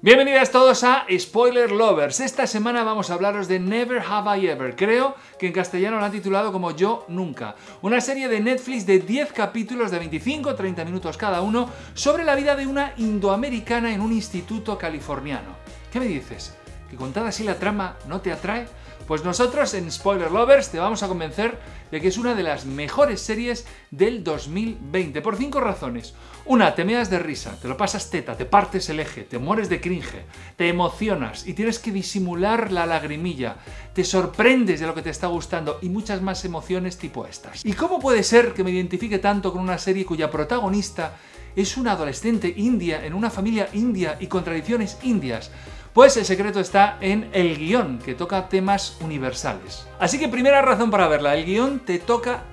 Bienvenidas todos a Spoiler Lovers. Esta semana vamos a hablaros de Never Have I Ever. Creo que en castellano lo han titulado como Yo Nunca. Una serie de Netflix de 10 capítulos de 25-30 minutos cada uno sobre la vida de una indoamericana en un instituto californiano. ¿Qué me dices? ¿Que contada así la trama no te atrae? Pues nosotros en Spoiler Lovers te vamos a convencer de que es una de las mejores series del 2020, por cinco razones. Una, te meas de risa, te lo pasas teta, te partes el eje, te mueres de cringe, te emocionas y tienes que disimular la lagrimilla, te sorprendes de lo que te está gustando y muchas más emociones tipo estas. ¿Y cómo puede ser que me identifique tanto con una serie cuya protagonista es una adolescente india en una familia india y con tradiciones indias? Pues el secreto está en el guion, que toca temas universales. Así que primera razón para verla, el guion te toca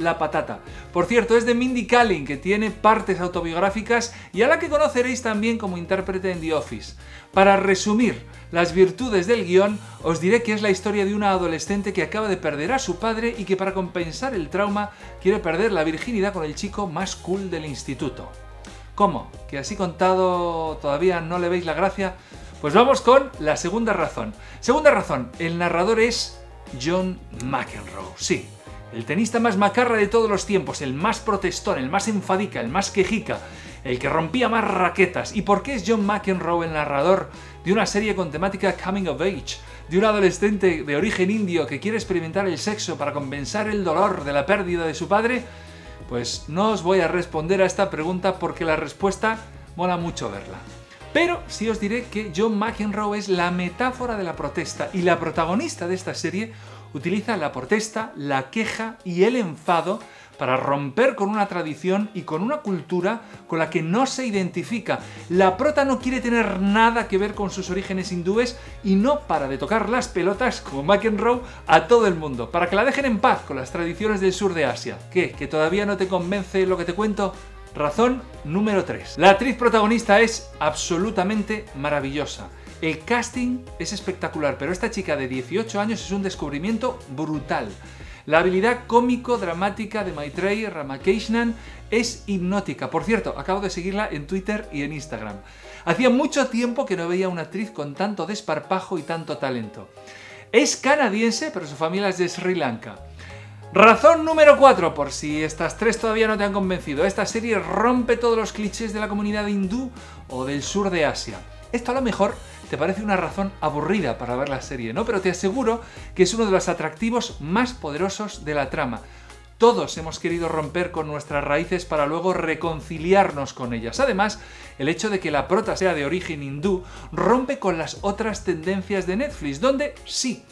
la patata. Por cierto, es de Mindy Kaling, que tiene partes autobiográficas y a la que conoceréis también como intérprete en The Office. Para resumir las virtudes del guion, os diré que es la historia de una adolescente que acaba de perder a su padre y que para compensar el trauma quiere perder la virginidad con el chico más cool del instituto. ¿Cómo? ¿Que así contado todavía no le veis la gracia? Pues vamos con la segunda razón. Segunda razón, el narrador es John McEnroe. Sí, el tenista más macarra de todos los tiempos, el más protestón, el más enfadica, el más quejica, el que rompía más raquetas. ¿Y por qué es John McEnroe el narrador de una serie con temática coming of age, de un adolescente de origen indio que quiere experimentar el sexo para compensar el dolor de la pérdida de su padre? Pues no os voy a responder a esta pregunta porque la respuesta mola mucho verla. Pero sí os diré que John McEnroe es la metáfora de la protesta y la protagonista de esta serie utiliza la protesta, la queja y el enfado para romper con una tradición y con una cultura con la que no se identifica. La prota no quiere tener nada que ver con sus orígenes hindúes y no para de tocar las pelotas como McEnroe a todo el mundo, para que la dejen en paz con las tradiciones del sur de Asia. ¿Qué? ¿Que todavía no te convence lo que te cuento? Razón número 3. La actriz protagonista es absolutamente maravillosa. El casting es espectacular, pero esta chica de 18 años es un descubrimiento brutal. La habilidad cómico-dramática de Maitreyi Ramakrishnan es hipnótica. Por cierto, acabo de seguirla en Twitter y en Instagram. Hacía mucho tiempo que no veía una actriz con tanto desparpajo y tanto talento. Es canadiense, pero su familia es de Sri Lanka. Razón número 4, por si estas tres todavía no te han convencido, esta serie rompe todos los clichés de la comunidad hindú o del sur de Asia. Esto a lo mejor te parece una razón aburrida para ver la serie, ¿no? Pero te aseguro que es uno de los atractivos más poderosos de la trama. Todos hemos querido romper con nuestras raíces para luego reconciliarnos con ellas. Además, el hecho de que la prota sea de origen hindú rompe con las otras tendencias de Netflix, donde sí,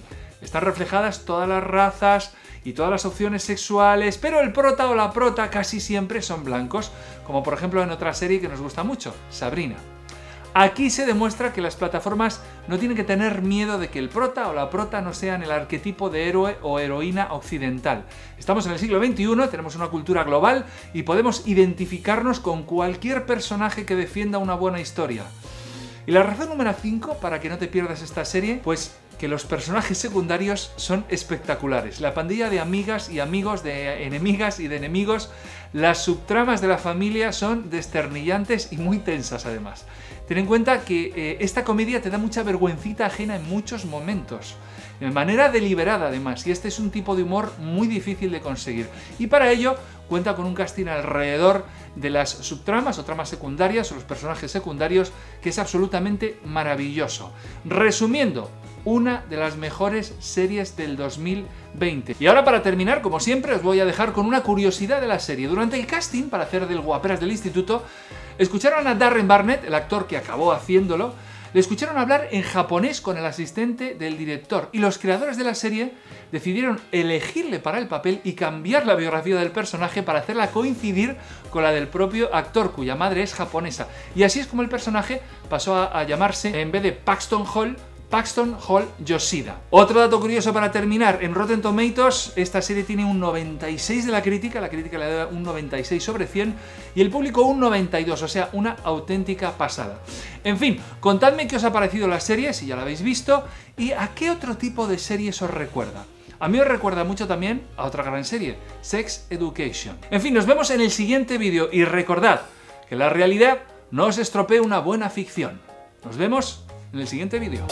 están reflejadas todas las razas, y todas las opciones sexuales, pero el prota o la prota casi siempre son blancos, como por ejemplo en otra serie que nos gusta mucho, Sabrina. Aquí se demuestra que las plataformas no tienen que tener miedo de que el prota o la prota no sean el arquetipo de héroe o heroína occidental. Estamos en el siglo XXI, tenemos una cultura global y podemos identificarnos con cualquier personaje que defienda una buena historia. Y la razón número 5 para que no te pierdas esta serie, pues que los personajes secundarios son espectaculares. La pandilla de amigas y amigos, de enemigas y de enemigos, las subtramas de la familia son desternillantes y muy tensas además. Ten en cuenta que eh, esta comedia te da mucha vergüencita ajena en muchos momentos, de manera deliberada además, y este es un tipo de humor muy difícil de conseguir. Y para ello cuenta con un casting alrededor de las subtramas o tramas secundarias o los personajes secundarios que es absolutamente maravilloso. Resumiendo, una de las mejores series del 2020. Y ahora para terminar, como siempre, os voy a dejar con una curiosidad de la serie. Durante el casting para hacer del guaperas del instituto, escucharon a Darren Barnett, el actor que acabó haciéndolo, le escucharon hablar en japonés con el asistente del director y los creadores de la serie decidieron elegirle para el papel y cambiar la biografía del personaje para hacerla coincidir con la del propio actor, cuya madre es japonesa. Y así es como el personaje pasó a, llamarse, en vez de Paxton Hall, Paxton Hall Yoshida. Otro dato curioso para terminar, en Rotten Tomatoes esta serie tiene un 96 de la crítica, la crítica le da un 96 sobre 100 y el público un 92, o sea, una auténtica pasada. En fin, contadme qué os ha parecido la serie, si ya la habéis visto, y a qué otro tipo de series os recuerda. A mí os recuerda mucho también a otra gran serie, Sex Education. En fin, nos vemos en el siguiente vídeo y recordad que la realidad no os estropee una buena ficción. Nos vemos en el siguiente vídeo.